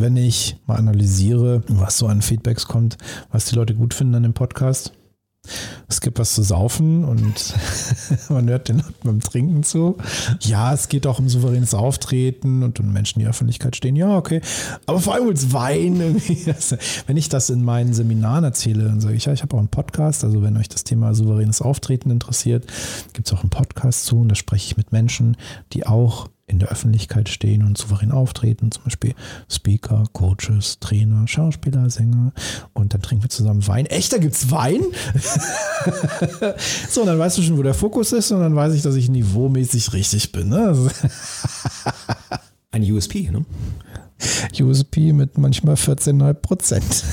wenn ich mal analysiere, was so an Feedbacks kommt, was die Leute gut finden an dem Podcast. Es gibt was zu saufen und man hört den beim Trinken zu. Ja, es geht auch um souveränes Auftreten und um Menschen, die in der Öffentlichkeit stehen. Ja, okay. Aber vor allem ums Wein. Wenn ich das in meinen Seminaren erzähle, dann sage ich, ja, ich habe auch einen Podcast. Also wenn euch das Thema souveränes Auftreten interessiert, gibt es auch einen Podcast zu und da spreche ich mit Menschen, die auch in der Öffentlichkeit stehen und souverän auftreten, zum Beispiel Speaker, Coaches, Trainer, Schauspieler, Sänger und dann trinken wir zusammen Wein. Echt, da gibt's Wein? so, und dann weißt du schon, wo der Fokus ist und dann weiß ich, dass ich niveaumäßig richtig bin. Ne? Ein USP, ne? USP mit manchmal 14,5 Prozent.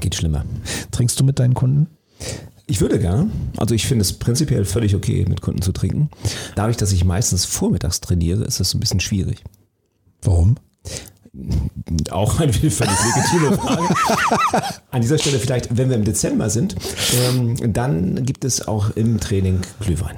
Geht schlimmer. Trinkst du mit deinen Kunden? Ich würde gerne. Also ich finde es prinzipiell völlig okay, mit Kunden zu trinken. Dadurch, dass ich meistens vormittags trainiere, ist das ein bisschen schwierig. Warum? Auch eine völlig legitime Frage. An dieser Stelle vielleicht, wenn wir im Dezember sind, ähm, dann gibt es auch im Training Glühwein.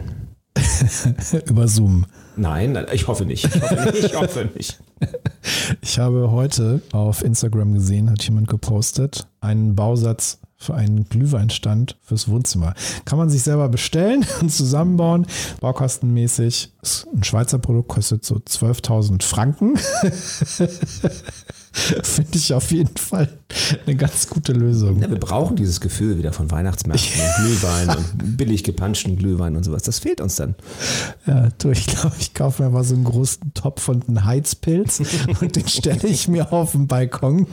Über Zoom. Nein, ich hoffe nicht. Ich hoffe nicht. Ich, hoffe nicht. ich habe heute auf Instagram gesehen, hat jemand gepostet, einen Bausatz für einen Glühweinstand fürs Wohnzimmer. Kann man sich selber bestellen und zusammenbauen. Baukostenmäßig. Ist ein Schweizer Produkt, kostet so 12.000 Franken. Finde ich auf jeden Fall eine ganz gute Lösung. Ja, wir brauchen dieses Gefühl wieder von Weihnachtsmärkten und Glühwein und billig gepanschten Glühwein und sowas. Das fehlt uns dann. Ja, du, ich glaube, ich kaufe mir mal so einen großen Topf von einem Heizpilz und den stelle ich mir auf den Balkon.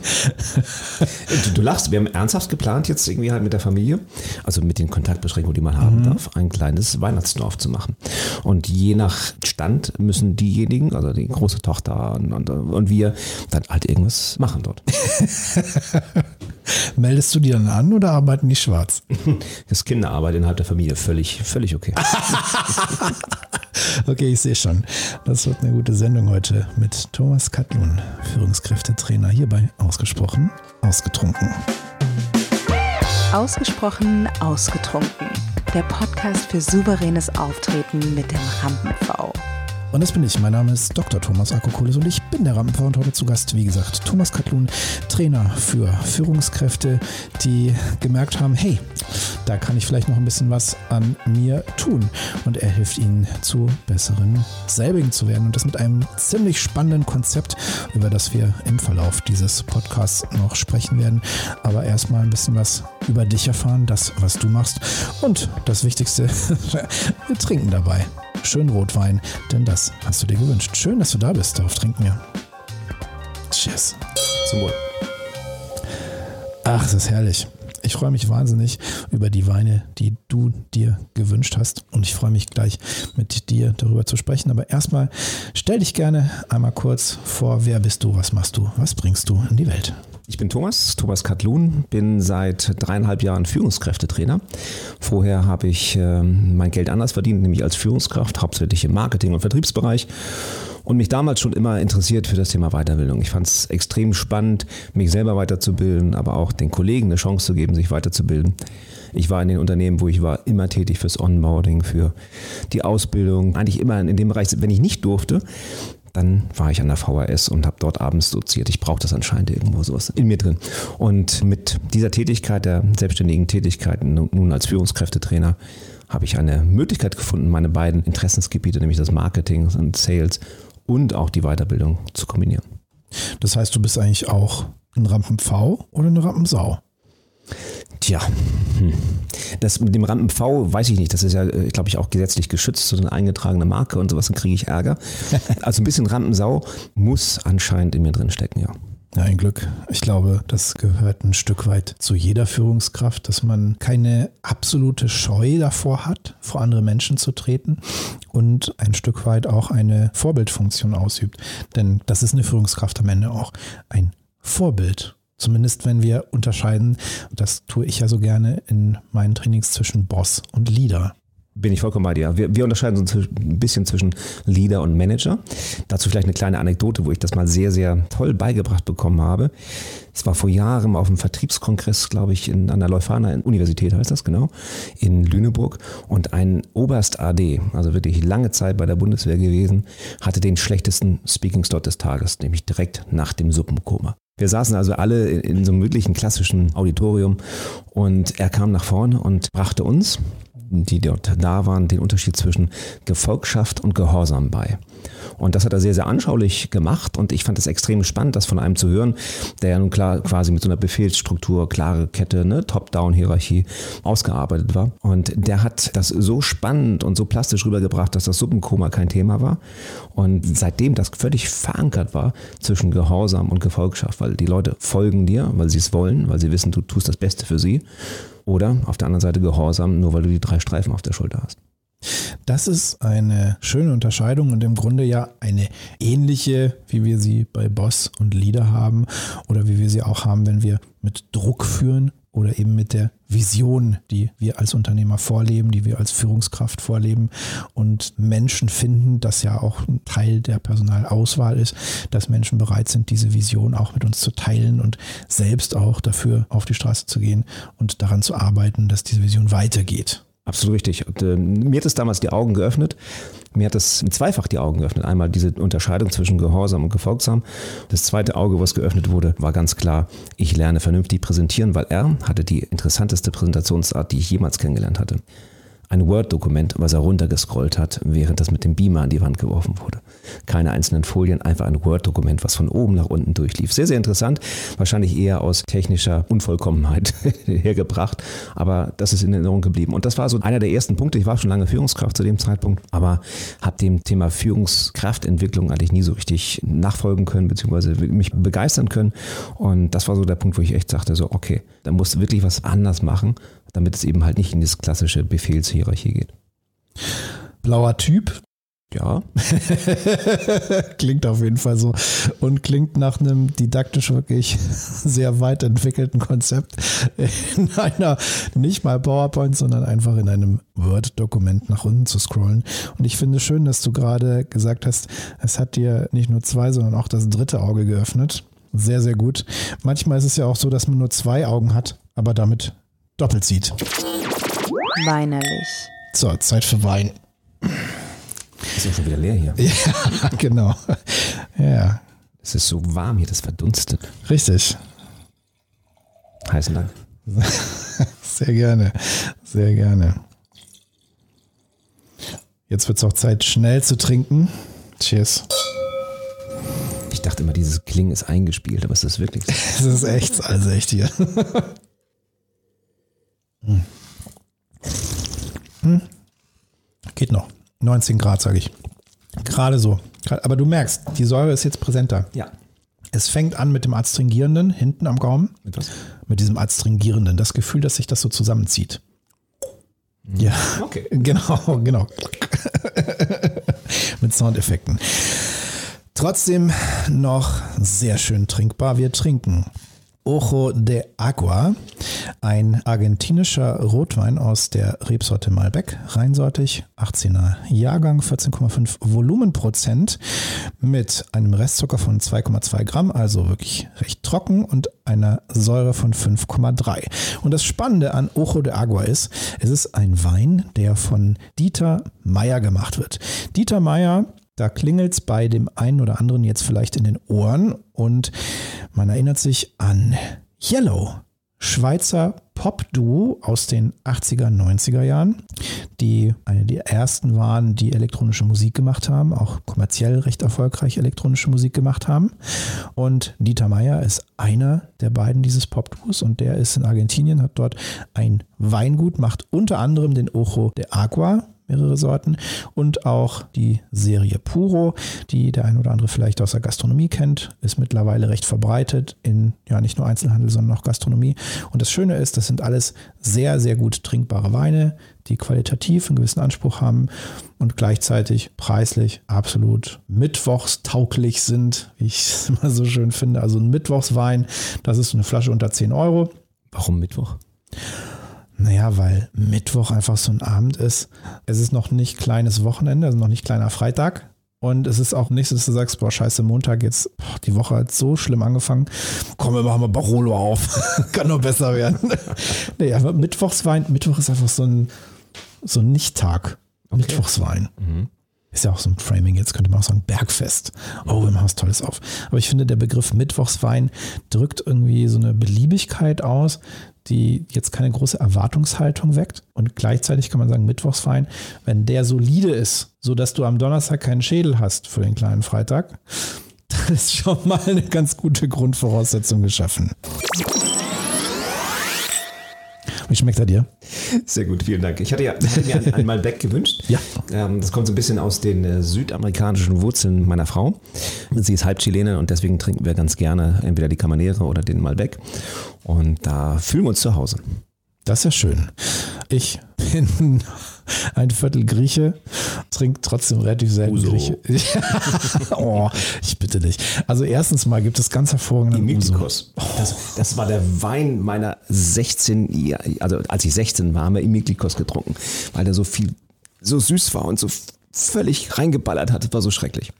Du, du, lachst, wir haben ernsthaft geplant, jetzt irgendwie halt mit der Familie, also mit den Kontaktbeschränkungen, die man haben mhm. darf, ein kleines Weihnachtsdorf zu machen. Und je nach Stand müssen diejenigen, also die große Tochter und, und, und wir, dann halt irgendwas irgendwas machen dort. Meldest du die dann an oder arbeiten die schwarz? Das ist Kinderarbeit innerhalb der Familie, völlig, völlig okay. okay, ich sehe schon. Das wird eine gute Sendung heute mit Thomas Katlun, Führungskräftetrainer hierbei ausgesprochen, ausgetrunken. Ausgesprochen, ausgetrunken. Der Podcast für souveränes Auftreten mit dem Rampen-V. Und das bin ich. Mein Name ist Dr. Thomas Akokulis und ich bin der Rampenfahrer und heute zu Gast, wie gesagt, Thomas Katlun, Trainer für Führungskräfte, die gemerkt haben, hey, da kann ich vielleicht noch ein bisschen was an mir tun. Und er hilft ihnen zu besseren selbigen zu werden. Und das mit einem ziemlich spannenden Konzept, über das wir im Verlauf dieses Podcasts noch sprechen werden. Aber erstmal ein bisschen was über dich erfahren, das, was du machst. Und das Wichtigste, wir trinken dabei schön Rotwein, denn das hast du dir gewünscht. Schön, dass du da bist. Darauf trinken wir. Cheers. Zum Wohl. Ach, es ist herrlich. Ich freue mich wahnsinnig über die Weine, die du dir gewünscht hast. Und ich freue mich gleich mit dir darüber zu sprechen. Aber erstmal stell dich gerne einmal kurz vor. Wer bist du? Was machst du? Was bringst du in die Welt? Ich bin Thomas, Thomas Katlun, bin seit dreieinhalb Jahren Führungskräftetrainer. Vorher habe ich äh, mein Geld anders verdient, nämlich als Führungskraft, hauptsächlich im Marketing- und Vertriebsbereich und mich damals schon immer interessiert für das Thema Weiterbildung. Ich fand es extrem spannend, mich selber weiterzubilden, aber auch den Kollegen eine Chance zu geben, sich weiterzubilden. Ich war in den Unternehmen, wo ich war, immer tätig fürs Onboarding, für die Ausbildung, eigentlich immer in dem Bereich, wenn ich nicht durfte, dann war ich an der VHS und habe dort abends doziert. Ich brauche das anscheinend irgendwo sowas in mir drin. Und mit dieser Tätigkeit, der selbstständigen Tätigkeit, nun als Führungskräftetrainer, habe ich eine Möglichkeit gefunden, meine beiden Interessensgebiete, nämlich das Marketing und Sales und auch die Weiterbildung zu kombinieren. Das heißt, du bist eigentlich auch ein Rampen-V oder eine Rampensau? Tja, hm. das mit dem Rampen-V weiß ich nicht. Das ist ja, äh, glaube ich, auch gesetzlich geschützt, so eine eingetragene Marke und sowas, dann kriege ich Ärger. Also ein bisschen Rampensau muss anscheinend in mir drin stecken, ja. Ja, ein Glück. Ich glaube, das gehört ein Stück weit zu jeder Führungskraft, dass man keine absolute Scheu davor hat, vor andere Menschen zu treten und ein Stück weit auch eine Vorbildfunktion ausübt. Denn das ist eine Führungskraft am Ende auch. Ein Vorbild. Zumindest wenn wir unterscheiden, das tue ich ja so gerne in meinen Trainings zwischen Boss und Leader. Bin ich vollkommen bei dir. Wir, wir unterscheiden so ein bisschen zwischen Leader und Manager. Dazu vielleicht eine kleine Anekdote, wo ich das mal sehr, sehr toll beigebracht bekommen habe. Es war vor Jahren auf einem Vertriebskongress, glaube ich, in, an der Leuphana Universität heißt das, genau, in Lüneburg. Und ein Oberst AD, also wirklich lange Zeit bei der Bundeswehr gewesen, hatte den schlechtesten Speaking-Slot des Tages, nämlich direkt nach dem Suppenkoma. Wir saßen also alle in so einem wirklichen klassischen Auditorium und er kam nach vorne und brachte uns, die dort da waren, den Unterschied zwischen Gefolgschaft und Gehorsam bei. Und das hat er sehr, sehr anschaulich gemacht und ich fand es extrem spannend, das von einem zu hören, der ja nun klar quasi mit so einer Befehlsstruktur, klare Kette, ne, Top-Down-Hierarchie ausgearbeitet war. Und der hat das so spannend und so plastisch rübergebracht, dass das Suppenkoma kein Thema war. Und seitdem das völlig verankert war zwischen Gehorsam und Gefolgschaft, weil die Leute folgen dir, weil sie es wollen, weil sie wissen, du tust das Beste für sie. Oder auf der anderen Seite Gehorsam, nur weil du die drei Streifen auf der Schulter hast. Das ist eine schöne Unterscheidung und im Grunde ja eine ähnliche, wie wir sie bei Boss und Leader haben oder wie wir sie auch haben, wenn wir mit Druck führen oder eben mit der Vision, die wir als Unternehmer vorleben, die wir als Führungskraft vorleben und Menschen finden, das ja auch ein Teil der Personalauswahl ist, dass Menschen bereit sind, diese Vision auch mit uns zu teilen und selbst auch dafür auf die Straße zu gehen und daran zu arbeiten, dass diese Vision weitergeht. Absolut richtig. Und, äh, mir hat es damals die Augen geöffnet. Mir hat es zweifach die Augen geöffnet. Einmal diese Unterscheidung zwischen Gehorsam und Gefolgsam. Das zweite Auge, was geöffnet wurde, war ganz klar, ich lerne vernünftig präsentieren, weil er hatte die interessanteste Präsentationsart, die ich jemals kennengelernt hatte ein Word-Dokument, was er runtergescrollt hat, während das mit dem Beamer an die Wand geworfen wurde. Keine einzelnen Folien, einfach ein Word-Dokument, was von oben nach unten durchlief. Sehr, sehr interessant. Wahrscheinlich eher aus technischer Unvollkommenheit hergebracht, aber das ist in Erinnerung geblieben. Und das war so einer der ersten Punkte. Ich war schon lange Führungskraft zu dem Zeitpunkt, aber habe dem Thema Führungskraftentwicklung eigentlich nie so richtig nachfolgen können, beziehungsweise mich begeistern können. Und das war so der Punkt, wo ich echt sagte, so, okay, da musst du wirklich was anders machen damit es eben halt nicht in das klassische Befehlshierarchie geht. Blauer Typ. Ja. klingt auf jeden Fall so und klingt nach einem didaktisch wirklich sehr weit entwickelten Konzept in einer nicht mal PowerPoint, sondern einfach in einem Word-Dokument nach unten zu scrollen. Und ich finde schön, dass du gerade gesagt hast, es hat dir nicht nur zwei, sondern auch das dritte Auge geöffnet. Sehr, sehr gut. Manchmal ist es ja auch so, dass man nur zwei Augen hat, aber damit doppelt sieht. Weinerlich. So, Zeit für Wein. Ist ja schon wieder leer hier. Ja, genau. Ja. Es ist so warm hier, das verdunstet. Richtig. Heißen Dank. Sehr gerne. Sehr gerne. Jetzt wird es auch Zeit, schnell zu trinken. Cheers. Ich dachte immer, dieses Klingen ist eingespielt, aber es ist wirklich so. Es ist echt, also echt hier. Hm. Hm. Geht noch. 19 Grad, sage ich. Gerade so. Aber du merkst, die Säure ist jetzt präsenter. Ja. Es fängt an mit dem Adstringierenden hinten am Gaumen. Mit was? Mit diesem Adstringierenden. Das Gefühl, dass sich das so zusammenzieht. Mhm. Ja. Okay. Genau, genau. mit Soundeffekten. Trotzdem noch sehr schön trinkbar. Wir trinken Ojo de Agua, ein argentinischer Rotwein aus der Rebsorte Malbec, reinsortig, 18er Jahrgang, 14,5 Volumenprozent mit einem Restzucker von 2,2 Gramm, also wirklich recht trocken und einer Säure von 5,3. Und das Spannende an Ojo de Agua ist, es ist ein Wein, der von Dieter Meyer gemacht wird. Dieter Meyer da klingelt es bei dem einen oder anderen jetzt vielleicht in den Ohren und man erinnert sich an Yellow, Schweizer Pop-Duo aus den 80er, 90er Jahren, die eine der ersten waren, die elektronische Musik gemacht haben, auch kommerziell recht erfolgreich elektronische Musik gemacht haben. Und Dieter Meier ist einer der beiden dieses Pop-Duos und der ist in Argentinien, hat dort ein Weingut, macht unter anderem den Ojo de Agua, mehrere Sorten und auch die Serie Puro, die der ein oder andere vielleicht aus der Gastronomie kennt, ist mittlerweile recht verbreitet in ja nicht nur Einzelhandel, sondern auch Gastronomie. Und das Schöne ist, das sind alles sehr, sehr gut trinkbare Weine, die qualitativ einen gewissen Anspruch haben und gleichzeitig preislich absolut mittwochstauglich sind, wie ich es immer so schön finde. Also ein Mittwochswein, das ist eine Flasche unter 10 Euro. Warum Mittwoch? Naja, weil Mittwoch einfach so ein Abend ist. Es ist noch nicht kleines Wochenende, also noch nicht kleiner Freitag. Und es ist auch nicht so, dass du sagst, boah, scheiße, Montag jetzt, boah, die Woche hat so schlimm angefangen. Komm, wir machen mal Barolo auf. Kann nur besser werden. nee, aber Mittwochswein, Mittwoch ist einfach so ein, so ein Nicht-Tag. Okay. Mittwochswein. Mhm. Ist ja auch so ein Framing, jetzt könnte man auch sagen Bergfest. Oh, wir machen was Tolles auf. Aber ich finde, der Begriff Mittwochswein drückt irgendwie so eine Beliebigkeit aus, die jetzt keine große Erwartungshaltung weckt. Und gleichzeitig kann man sagen, Mittwochswein, wenn der solide ist, sodass du am Donnerstag keinen Schädel hast für den kleinen Freitag, dann ist schon mal eine ganz gute Grundvoraussetzung geschaffen. Wie schmeckt er dir? Sehr gut, vielen Dank. Ich hatte ja hatte mir ein, ein Malbec gewünscht. Ja. Ähm, das kommt so ein bisschen aus den äh, südamerikanischen Wurzeln meiner Frau. Sie ist halb Chilene und deswegen trinken wir ganz gerne entweder die Camanere oder den Malbec. Und da fühlen wir uns zu Hause. Das ist ja schön. Ich bin ein Viertel Grieche, trinkt trotzdem relativ selten Uso. Grieche. oh, ich bitte dich. Also erstens mal gibt es ganz hervorragende Imiklikos. Das, das, war der Wein meiner 16, also als ich 16 war, haben wir Imiklikos getrunken, weil der so viel, so süß war und so völlig reingeballert hat. Das war so schrecklich.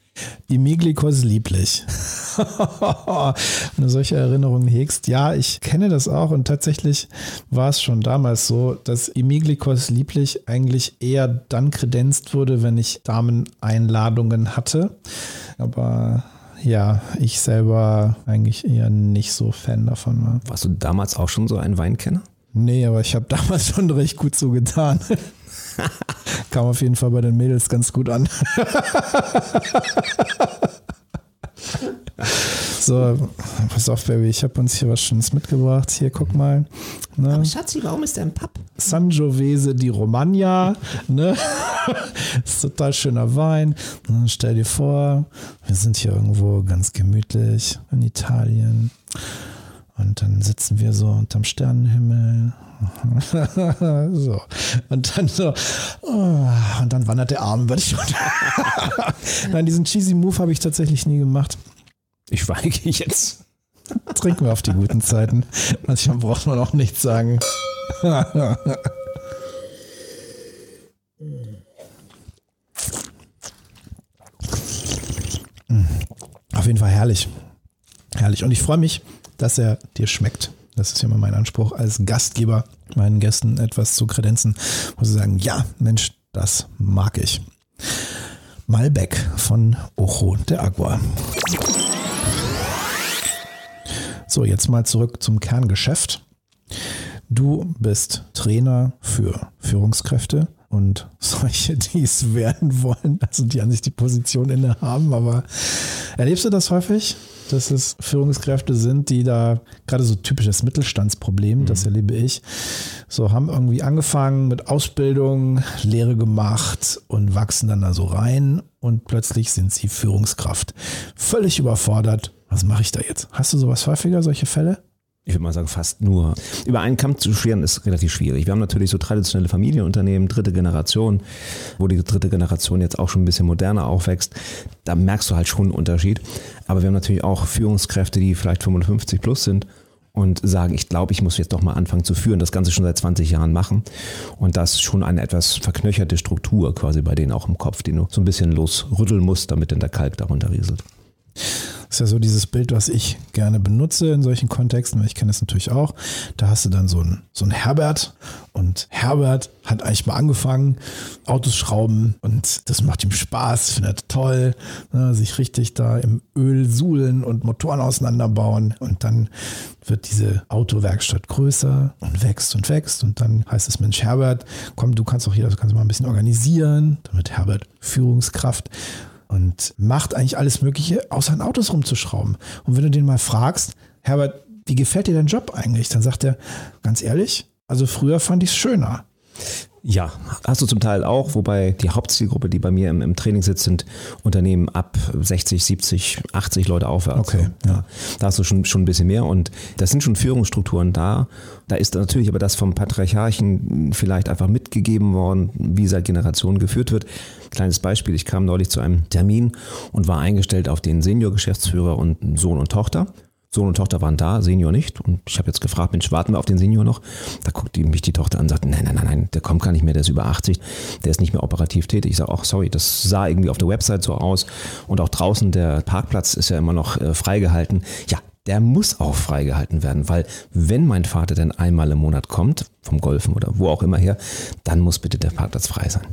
Imiglikos lieblich. Wenn du solche Erinnerungen hegst. Ja, ich kenne das auch und tatsächlich war es schon damals so, dass Imiglikos lieblich eigentlich eher dann kredenzt wurde, wenn ich Dameneinladungen hatte. Aber ja, ich selber eigentlich eher nicht so Fan davon war. Warst du damals auch schon so ein Weinkenner? Nee, aber ich habe damals schon recht gut so getan. Kam auf jeden Fall bei den Mädels ganz gut an. so, pass auf, Baby, ich habe uns hier was Schönes mitgebracht. Hier, guck mal. Ne? Aber Schatzi, warum ist der ein Papp? Sangiovese di Romagna. Ne? ist total schöner Wein. Ne, stell dir vor, wir sind hier irgendwo ganz gemütlich in Italien. Und dann sitzen wir so unterm Sternenhimmel so. Und dann so, oh, und dann wandert der Arm über dich Nein, diesen cheesy Move habe ich tatsächlich nie gemacht. Ich schweige jetzt. Trinken wir auf die guten Zeiten. Manchmal braucht man auch nichts sagen. Auf jeden Fall herrlich. Herrlich. Und ich freue mich, dass er dir schmeckt. Das ist ja immer mein Anspruch als Gastgeber, meinen Gästen etwas zu kredenzen, wo sie sagen, ja, Mensch, das mag ich. Malbec von Ojo de Agua. So, jetzt mal zurück zum Kerngeschäft. Du bist Trainer für Führungskräfte und solche, die es werden wollen, also die an sich die Position inne haben. Aber erlebst du das häufig? Dass es Führungskräfte sind, die da gerade so typisches Mittelstandsproblem, mhm. das erlebe ich, so haben irgendwie angefangen mit Ausbildung, Lehre gemacht und wachsen dann da so rein und plötzlich sind sie Führungskraft. Völlig überfordert. Was mache ich da jetzt? Hast du sowas häufiger, solche Fälle? Ich würde mal sagen, fast nur. Über einen Kamm zu scheren ist relativ schwierig. Wir haben natürlich so traditionelle Familienunternehmen, dritte Generation, wo die dritte Generation jetzt auch schon ein bisschen moderner aufwächst. Da merkst du halt schon einen Unterschied. Aber wir haben natürlich auch Führungskräfte, die vielleicht 55 plus sind und sagen, ich glaube, ich muss jetzt doch mal anfangen zu führen, das Ganze schon seit 20 Jahren machen. Und das ist schon eine etwas verknöcherte Struktur quasi bei denen auch im Kopf, die du so ein bisschen losrütteln musst, damit dann der Kalk darunter rieselt. Ist ja so dieses Bild, was ich gerne benutze in solchen Kontexten, weil ich kenne das natürlich auch. Da hast du dann so einen, so einen Herbert und Herbert hat eigentlich mal angefangen, Autos schrauben und das macht ihm Spaß, findet toll, ne, sich richtig da im Öl suhlen und Motoren auseinanderbauen und dann wird diese Autowerkstatt größer und wächst und wächst und dann heißt es, Mensch Herbert, komm, du kannst auch hier, du kannst mal ein bisschen organisieren, wird Herbert Führungskraft und macht eigentlich alles Mögliche, außer an Autos rumzuschrauben. Und wenn du den mal fragst, Herbert, wie gefällt dir dein Job eigentlich? Dann sagt er, ganz ehrlich, also früher fand ich es schöner. Ja, hast du zum Teil auch, wobei die Hauptzielgruppe, die bei mir im, im Training sitzt, sind Unternehmen ab 60, 70, 80 Leute aufwärts. Okay, ja. Da hast du schon, schon ein bisschen mehr und das sind schon Führungsstrukturen da. Da ist natürlich aber das vom Patriarchen vielleicht einfach mitgegeben worden, wie seit Generationen geführt wird. Kleines Beispiel, ich kam neulich zu einem Termin und war eingestellt auf den Senior-Geschäftsführer und Sohn und Tochter. Sohn und Tochter waren da, Senior nicht. Und ich habe jetzt gefragt, Mensch, warten wir auf den Senior noch? Da guckt die, mich die Tochter an und sagt, nein, nein, nein, nein, der kommt gar nicht mehr, der ist über 80, der ist nicht mehr operativ tätig. Ich sage, ach sorry, das sah irgendwie auf der Website so aus. Und auch draußen, der Parkplatz ist ja immer noch äh, freigehalten. Ja, der muss auch freigehalten werden, weil wenn mein Vater denn einmal im Monat kommt, vom Golfen oder wo auch immer her, dann muss bitte der Parkplatz frei sein.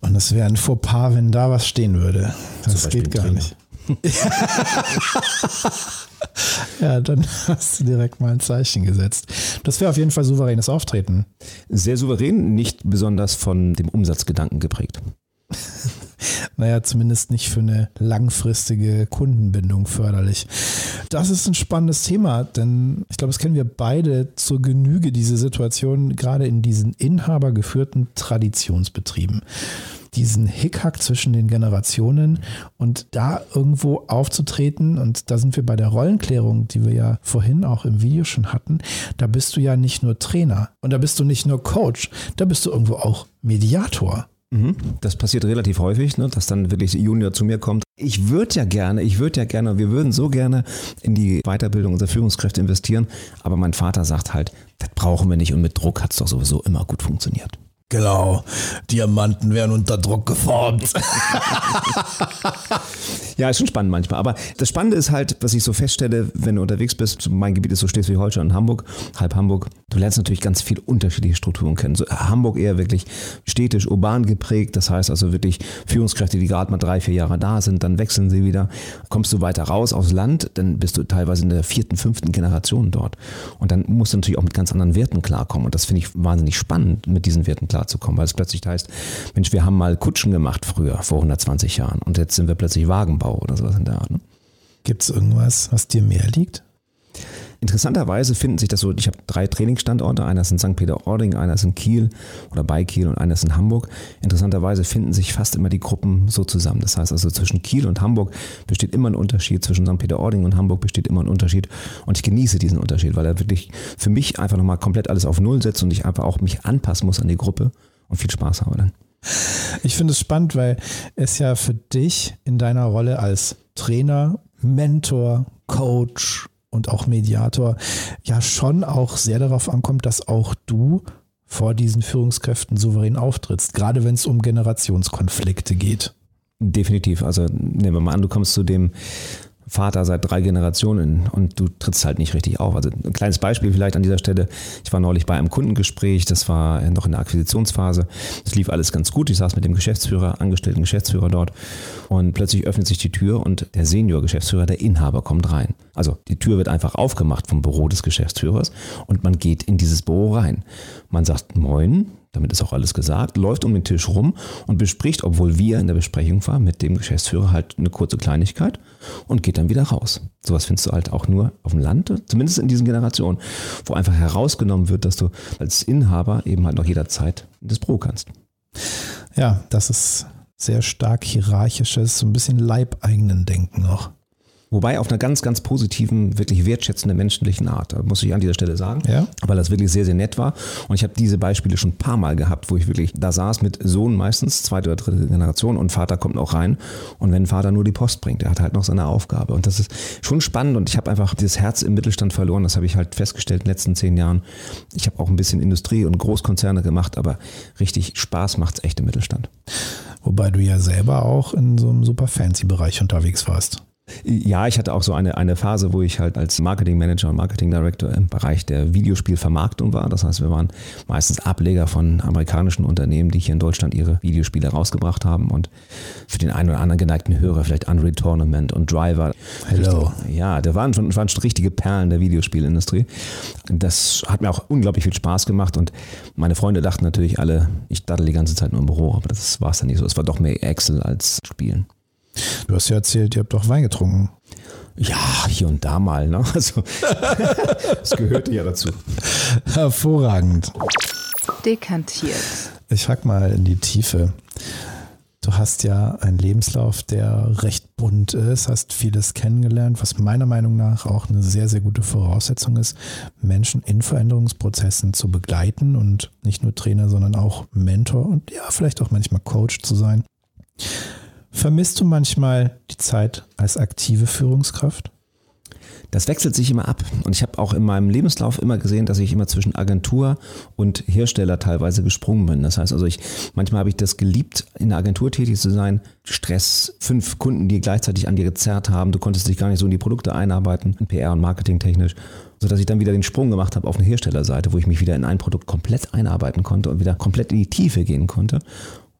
Und es wäre ein Fauxpas, wenn da was stehen würde. Das geht gar nicht. Ja, dann hast du direkt mal ein Zeichen gesetzt. Das wäre auf jeden Fall souveränes Auftreten. Sehr souverän, nicht besonders von dem Umsatzgedanken geprägt. naja, zumindest nicht für eine langfristige Kundenbindung förderlich. Das ist ein spannendes Thema, denn ich glaube, das kennen wir beide zur Genüge, diese Situation, gerade in diesen inhabergeführten Traditionsbetrieben diesen Hickhack zwischen den Generationen und da irgendwo aufzutreten. Und da sind wir bei der Rollenklärung, die wir ja vorhin auch im Video schon hatten. Da bist du ja nicht nur Trainer und da bist du nicht nur Coach, da bist du irgendwo auch Mediator. Mhm. Das passiert relativ häufig, ne, dass dann wirklich Junior zu mir kommt. Ich würde ja gerne, ich würde ja gerne, wir würden so gerne in die Weiterbildung unserer Führungskräfte investieren, aber mein Vater sagt halt, das brauchen wir nicht und mit Druck hat es doch sowieso immer gut funktioniert. Genau, Diamanten werden unter Druck geformt. ja, ist schon spannend manchmal. Aber das Spannende ist halt, was ich so feststelle, wenn du unterwegs bist, mein Gebiet ist so Schleswig-Holstein und Hamburg, halb Hamburg, du lernst natürlich ganz viel unterschiedliche Strukturen kennen. So, Hamburg eher wirklich städtisch, urban geprägt, das heißt also wirklich Führungskräfte, die gerade mal drei, vier Jahre da sind, dann wechseln sie wieder. Kommst du weiter raus aus Land, dann bist du teilweise in der vierten, fünften Generation dort. Und dann musst du natürlich auch mit ganz anderen Werten klarkommen. Und das finde ich wahnsinnig spannend, mit diesen Werten klarzukommen klarzukommen, weil es plötzlich heißt, Mensch, wir haben mal Kutschen gemacht früher, vor 120 Jahren und jetzt sind wir plötzlich Wagenbau oder sowas in der Art. Ne? Gibt es irgendwas, was dir mehr liegt? Interessanterweise finden sich das so, ich habe drei Trainingsstandorte, einer ist in St. Peter-Ording, einer ist in Kiel oder bei Kiel und einer ist in Hamburg. Interessanterweise finden sich fast immer die Gruppen so zusammen. Das heißt also zwischen Kiel und Hamburg besteht immer ein Unterschied, zwischen St. Peter-Ording und Hamburg besteht immer ein Unterschied und ich genieße diesen Unterschied, weil er wirklich für mich einfach nochmal komplett alles auf Null setzt und ich einfach auch mich anpassen muss an die Gruppe und viel Spaß habe dann. Ich finde es spannend, weil es ja für dich in deiner Rolle als Trainer, Mentor, Coach, und auch Mediator ja schon auch sehr darauf ankommt, dass auch du vor diesen Führungskräften souverän auftrittst, gerade wenn es um Generationskonflikte geht. Definitiv. Also nehmen wir mal an, du kommst zu dem Vater seit drei Generationen und du trittst halt nicht richtig auf. Also ein kleines Beispiel vielleicht an dieser Stelle. Ich war neulich bei einem Kundengespräch, das war noch in der Akquisitionsphase. Es lief alles ganz gut. Ich saß mit dem Geschäftsführer, angestellten Geschäftsführer dort und plötzlich öffnet sich die Tür und der Senior-Geschäftsführer, der Inhaber, kommt rein. Also die Tür wird einfach aufgemacht vom Büro des Geschäftsführers und man geht in dieses Büro rein. Man sagt Moin, damit ist auch alles gesagt, läuft um den Tisch rum und bespricht, obwohl wir in der Besprechung waren, mit dem Geschäftsführer halt eine kurze Kleinigkeit und geht dann wieder raus. Sowas findest du halt auch nur auf dem Land, zumindest in diesen Generationen, wo einfach herausgenommen wird, dass du als Inhaber eben halt noch jederzeit das Büro kannst. Ja, das ist sehr stark hierarchisches, so ein bisschen leibeigenen Denken noch. Wobei auf einer ganz, ganz positiven, wirklich wertschätzenden menschlichen Art, muss ich an dieser Stelle sagen. Ja. Weil das wirklich sehr, sehr nett war. Und ich habe diese Beispiele schon ein paar Mal gehabt, wo ich wirklich da saß mit Sohn meistens, zweite oder dritte Generation und Vater kommt auch rein. Und wenn Vater nur die Post bringt, der hat halt noch seine Aufgabe. Und das ist schon spannend und ich habe einfach dieses Herz im Mittelstand verloren. Das habe ich halt festgestellt in den letzten zehn Jahren. Ich habe auch ein bisschen Industrie und Großkonzerne gemacht, aber richtig Spaß macht es echt im Mittelstand. Wobei du ja selber auch in so einem super fancy Bereich unterwegs warst. Ja, ich hatte auch so eine, eine Phase, wo ich halt als Marketing Manager und Marketing Director im Bereich der Videospielvermarktung war. Das heißt, wir waren meistens Ableger von amerikanischen Unternehmen, die hier in Deutschland ihre Videospiele rausgebracht haben und für den einen oder anderen geneigten Hörer vielleicht Unreal Tournament und Driver. Hello. Ja, da waren schon, waren schon richtige Perlen der Videospielindustrie. Das hat mir auch unglaublich viel Spaß gemacht und meine Freunde dachten natürlich alle, ich daddel die ganze Zeit nur im Büro, aber das war es dann nicht so. Es war doch mehr Excel als Spielen. Du hast ja erzählt, ihr habt doch Wein getrunken. Ja, hier und da mal. Ne? Also, das gehört ja dazu. Hervorragend. Dekantiert. Ich frag mal in die Tiefe. Du hast ja einen Lebenslauf, der recht bunt ist, hast vieles kennengelernt, was meiner Meinung nach auch eine sehr, sehr gute Voraussetzung ist, Menschen in Veränderungsprozessen zu begleiten und nicht nur Trainer, sondern auch Mentor und ja, vielleicht auch manchmal Coach zu sein. Vermisst du manchmal die Zeit als aktive Führungskraft? Das wechselt sich immer ab. Und ich habe auch in meinem Lebenslauf immer gesehen, dass ich immer zwischen Agentur und Hersteller teilweise gesprungen bin. Das heißt also, ich manchmal habe ich das geliebt, in der Agentur tätig zu sein. Stress, fünf Kunden, die gleichzeitig an dir gezerrt haben. Du konntest dich gar nicht so in die Produkte einarbeiten, in PR und Marketing technisch sodass ich dann wieder den Sprung gemacht habe auf eine Herstellerseite, wo ich mich wieder in ein Produkt komplett einarbeiten konnte und wieder komplett in die Tiefe gehen konnte.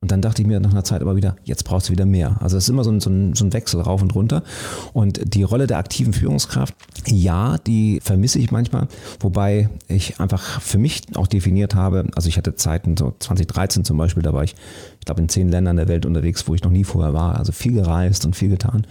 Und dann dachte ich mir nach einer Zeit aber wieder, jetzt brauchst du wieder mehr. Also es ist immer so ein, so, ein, so ein Wechsel rauf und runter. Und die Rolle der aktiven Führungskraft, ja, die vermisse ich manchmal, wobei ich einfach für mich auch definiert habe, also ich hatte Zeiten, so 2013 zum Beispiel, da war ich ich glaube, in zehn Ländern der Welt unterwegs, wo ich noch nie vorher war. Also viel gereist und viel getan.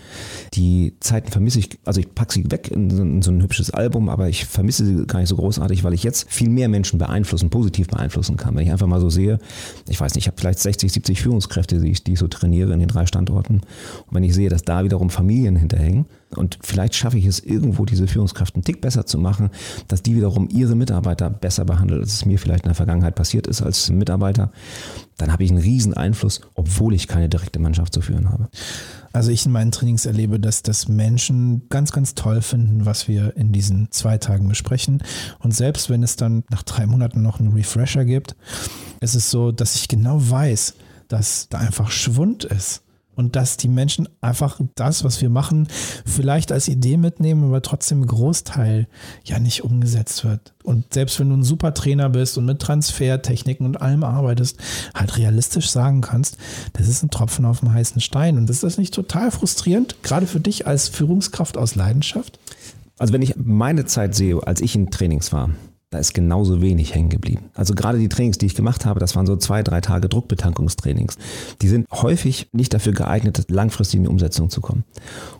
Die Zeiten vermisse ich, also ich packe sie weg in so, in so, ein hübsches Album, aber ich vermisse sie gar nicht so großartig, weil ich jetzt viel mehr Menschen beeinflussen, positiv beeinflussen kann. Wenn ich einfach mal so sehe, ich weiß nicht, ich habe vielleicht 60, 70 Führungskräfte, die ich, die ich so trainiere in den drei Standorten. Und wenn ich sehe, dass da wiederum Familien hinterhängen, und vielleicht schaffe ich es irgendwo, diese Führungskraft einen Tick besser zu machen, dass die wiederum ihre Mitarbeiter besser behandelt, als es mir vielleicht in der Vergangenheit passiert ist als Mitarbeiter. Dann habe ich einen riesen Einfluss, obwohl ich keine direkte Mannschaft zu führen habe. Also ich in meinen Trainings erlebe, dass das Menschen ganz, ganz toll finden, was wir in diesen zwei Tagen besprechen. Und selbst wenn es dann nach drei Monaten noch einen Refresher gibt, ist es so, dass ich genau weiß, dass da einfach Schwund ist und dass die Menschen einfach das, was wir machen, vielleicht als Idee mitnehmen, aber trotzdem Großteil ja nicht umgesetzt wird. Und selbst wenn du ein super Trainer bist und mit Transfertechniken und allem arbeitest, halt realistisch sagen kannst, das ist ein Tropfen auf dem heißen Stein. Und ist das nicht total frustrierend, gerade für dich als Führungskraft aus Leidenschaft? Also wenn ich meine Zeit sehe, als ich in Trainings war, da ist genauso wenig hängen geblieben. Also gerade die Trainings, die ich gemacht habe, das waren so zwei, drei Tage Druckbetankungstrainings. Die sind häufig nicht dafür geeignet, langfristig in die Umsetzung zu kommen.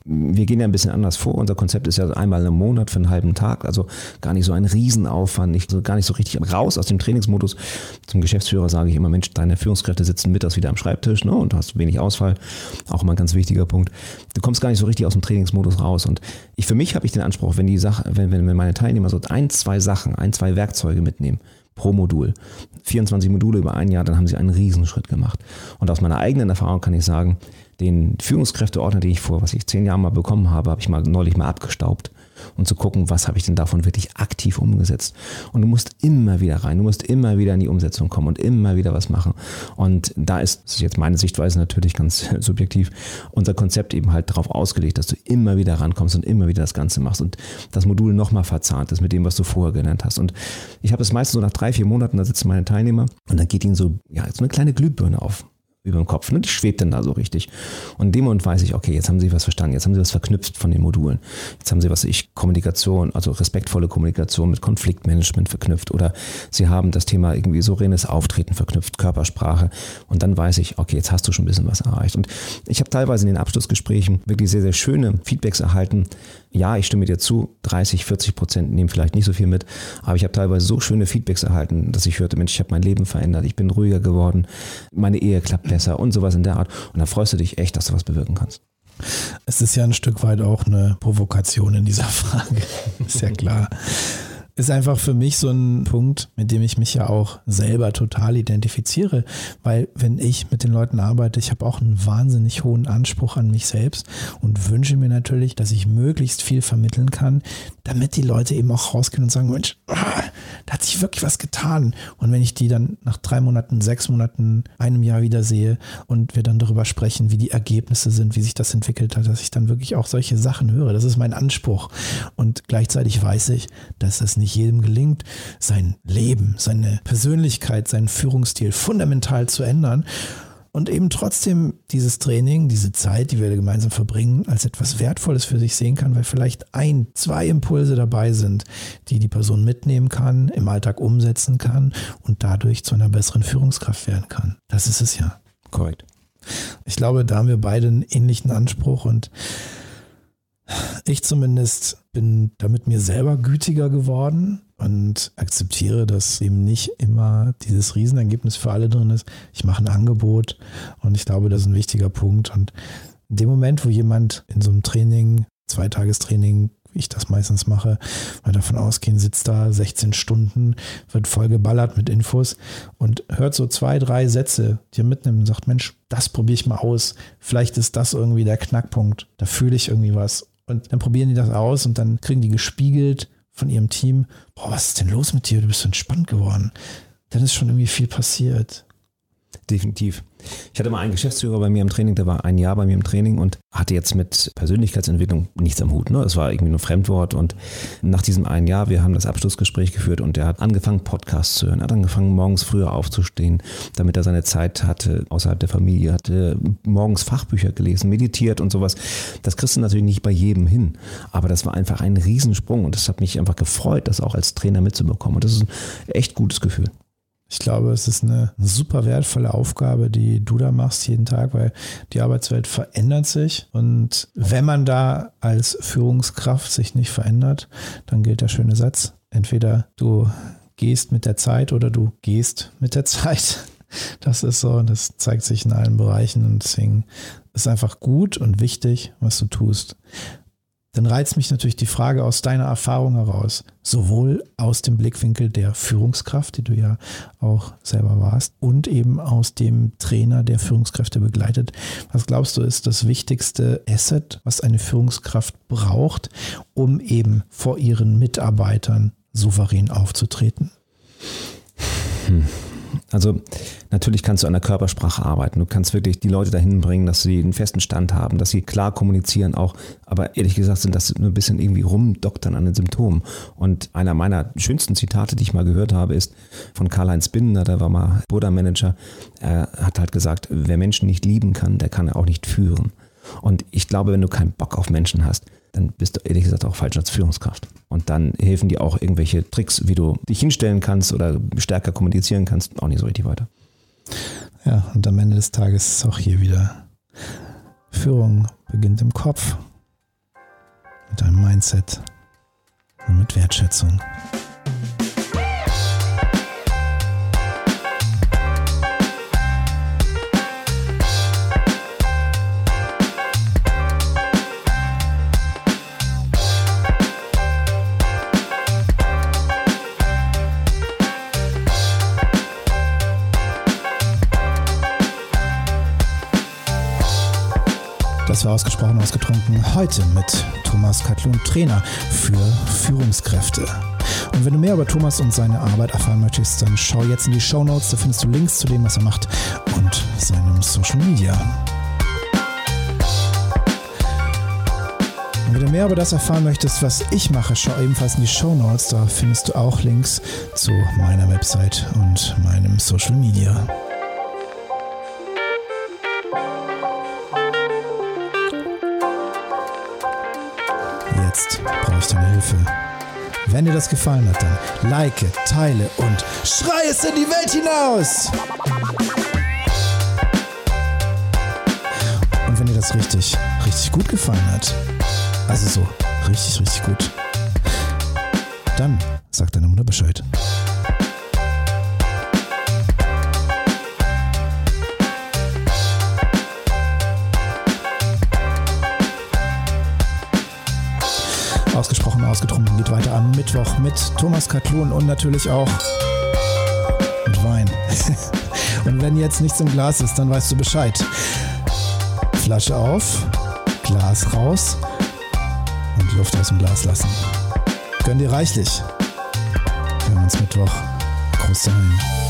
Wir gehen ja ein bisschen anders vor. Unser Konzept ist ja einmal im Monat für einen halben Tag, also gar nicht so ein Riesenaufwand, nicht so, gar nicht so richtig raus aus dem Trainingsmodus. Zum Geschäftsführer sage ich immer, Mensch, deine Führungskräfte sitzen mittags wieder am Schreibtisch ne, und hast wenig Ausfall. Auch immer ein ganz wichtiger Punkt. Du kommst gar nicht so richtig aus dem Trainingsmodus raus. Und ich für mich habe ich den Anspruch, wenn die Sache, wenn, wenn meine Teilnehmer so ein, zwei Sachen, ein, zwei zwei Werkzeuge mitnehmen pro Modul. 24 Module über ein Jahr, dann haben sie einen Riesenschritt gemacht. Und aus meiner eigenen Erfahrung kann ich sagen, den Führungskräfteordner, den ich vor, was ich zehn Jahren mal bekommen habe, habe ich mal neulich mal abgestaubt und zu gucken, was habe ich denn davon wirklich aktiv umgesetzt. Und du musst immer wieder rein, du musst immer wieder in die Umsetzung kommen und immer wieder was machen. Und da ist, das ist jetzt meine Sichtweise natürlich ganz subjektiv, unser Konzept eben halt darauf ausgelegt, dass du immer wieder rankommst und immer wieder das Ganze machst und das Modul nochmal verzahnt ist mit dem, was du vorher genannt hast. Und ich habe es meistens so nach drei, vier Monaten, da sitzen meine Teilnehmer und dann geht ihnen so, ja, so eine kleine Glühbirne auf über dem Kopf. Ne? Die schwebt dann da so richtig. Und in dem Moment weiß ich, okay, jetzt haben sie was verstanden, jetzt haben sie was verknüpft von den Modulen. Jetzt haben sie, was ich, Kommunikation, also respektvolle Kommunikation mit Konfliktmanagement verknüpft oder sie haben das Thema irgendwie souveränes Auftreten verknüpft, Körpersprache. Und dann weiß ich, okay, jetzt hast du schon ein bisschen was erreicht. Und ich habe teilweise in den Abschlussgesprächen wirklich sehr, sehr schöne Feedbacks erhalten. Ja, ich stimme dir zu, 30, 40 Prozent nehmen vielleicht nicht so viel mit, aber ich habe teilweise so schöne Feedbacks erhalten, dass ich hörte, Mensch, ich habe mein Leben verändert, ich bin ruhiger geworden, meine Ehe klappt besser und sowas in der Art. Und da freust du dich echt, dass du was bewirken kannst. Es ist ja ein Stück weit auch eine Provokation in dieser Frage, ist ja klar ist einfach für mich so ein Punkt, mit dem ich mich ja auch selber total identifiziere, weil wenn ich mit den Leuten arbeite, ich habe auch einen wahnsinnig hohen Anspruch an mich selbst und wünsche mir natürlich, dass ich möglichst viel vermitteln kann, damit die Leute eben auch rausgehen und sagen, Mensch, ah, da hat sich wirklich was getan. Und wenn ich die dann nach drei Monaten, sechs Monaten, einem Jahr wieder sehe und wir dann darüber sprechen, wie die Ergebnisse sind, wie sich das entwickelt hat, dass ich dann wirklich auch solche Sachen höre. Das ist mein Anspruch. Und gleichzeitig weiß ich, dass es nicht nicht jedem gelingt, sein Leben, seine Persönlichkeit, seinen Führungsstil fundamental zu ändern und eben trotzdem dieses Training, diese Zeit, die wir gemeinsam verbringen, als etwas Wertvolles für sich sehen kann, weil vielleicht ein, zwei Impulse dabei sind, die die Person mitnehmen kann, im Alltag umsetzen kann und dadurch zu einer besseren Führungskraft werden kann. Das ist es ja. Korrekt. Ich glaube, da haben wir beide einen ähnlichen Anspruch und ich zumindest bin damit mir selber gütiger geworden und akzeptiere, dass eben nicht immer dieses Riesenergebnis für alle drin ist. Ich mache ein Angebot und ich glaube, das ist ein wichtiger Punkt. Und in dem Moment, wo jemand in so einem Training, Zweitagestraining, wie ich das meistens mache, mal davon ausgehen, sitzt da 16 Stunden, wird voll geballert mit Infos und hört so zwei, drei Sätze, die er mitnimmt und sagt, Mensch, das probiere ich mal aus. Vielleicht ist das irgendwie der Knackpunkt. Da fühle ich irgendwie was Und dann probieren die das aus und dann kriegen die gespiegelt von ihrem Team, boah, was ist denn los mit dir? Du bist so entspannt geworden. Dann ist schon irgendwie viel passiert. Definitiv. Ich hatte mal einen Geschäftsführer bei mir im Training, der war ein Jahr bei mir im Training und hatte jetzt mit Persönlichkeitsentwicklung nichts am Hut. Ne? Es war irgendwie nur Fremdwort und nach diesem einen Jahr, wir haben das Abschlussgespräch geführt und er hat angefangen, Podcasts zu hören, hat angefangen, morgens früher aufzustehen, damit er seine Zeit hatte außerhalb der Familie, hatte morgens Fachbücher gelesen, meditiert und sowas. Das kriegst du natürlich nicht bei jedem hin, aber das war einfach ein Riesensprung und das hat mich einfach gefreut, das auch als Trainer mitzubekommen und das ist ein echt gutes Gefühl. Ich glaube, es ist eine super wertvolle Aufgabe, die du da machst jeden Tag, weil die Arbeitswelt verändert sich. Und wenn man da als Führungskraft sich nicht verändert, dann gilt der schöne Satz. Entweder du gehst mit der Zeit oder du gehst mit der Zeit. Das ist so, das zeigt sich in allen Bereichen und deswegen ist einfach gut und wichtig, was du tust dann reizt mich natürlich die Frage aus deiner Erfahrung heraus, sowohl aus dem Blickwinkel der Führungskraft, die du ja auch selber warst, und eben aus dem Trainer, der Führungskräfte begleitet. Was glaubst du, ist das wichtigste Asset, was eine Führungskraft braucht, um eben vor ihren Mitarbeitern souverän aufzutreten? Hm. Also natürlich kannst du an der Körpersprache arbeiten. Du kannst wirklich die Leute dahin bringen, dass sie einen festen Stand haben, dass sie klar kommunizieren auch. Aber ehrlich gesagt sind das nur ein bisschen irgendwie rumdoktern an den Symptomen. Und einer meiner schönsten Zitate, die ich mal gehört habe, ist von Karl-Heinz Binder, der war mal Buddha-Manager. Er hat halt gesagt, wer Menschen nicht lieben kann, der kann auch nicht führen. Und ich glaube, wenn du keinen Bock auf Menschen hast, dann bist du ehrlich gesagt auch falsch als Führungskraft. Und dann helfen dir auch irgendwelche Tricks, wie du dich hinstellen kannst oder stärker kommunizieren kannst, auch nicht so richtig weiter. Ja, und am Ende des Tages ist auch hier wieder Führung beginnt im Kopf, mit deinem Mindset und mit Wertschätzung. War ausgesprochen ausgetrunken. Heute mit Thomas Katlun, Trainer für Führungskräfte. Und wenn du mehr über Thomas und seine Arbeit erfahren möchtest, dann schau jetzt in die Show Notes. Da findest du Links zu dem, was er macht und seinem Social Media. Und wenn du mehr über das erfahren möchtest, was ich mache, schau ebenfalls in die Show Notes. Da findest du auch Links zu meiner Website und meinem Social Media. Hilfe. Wenn dir das gefallen hat, dann like, teile und schrei es in die Welt hinaus! Und wenn dir das richtig, richtig gut gefallen hat, also so richtig, richtig gut, dann sag deiner Mutter Bescheid. Ausgesprochen ausgetrunken geht weiter am Mittwoch mit Thomas Katlun und natürlich auch mit Wein. und wenn jetzt nichts im Glas ist, dann weißt du Bescheid. Flasche auf, Glas raus und Luft aus dem Glas lassen. Gönn dir reichlich. Wir hören uns Mittwoch. Groß dahin.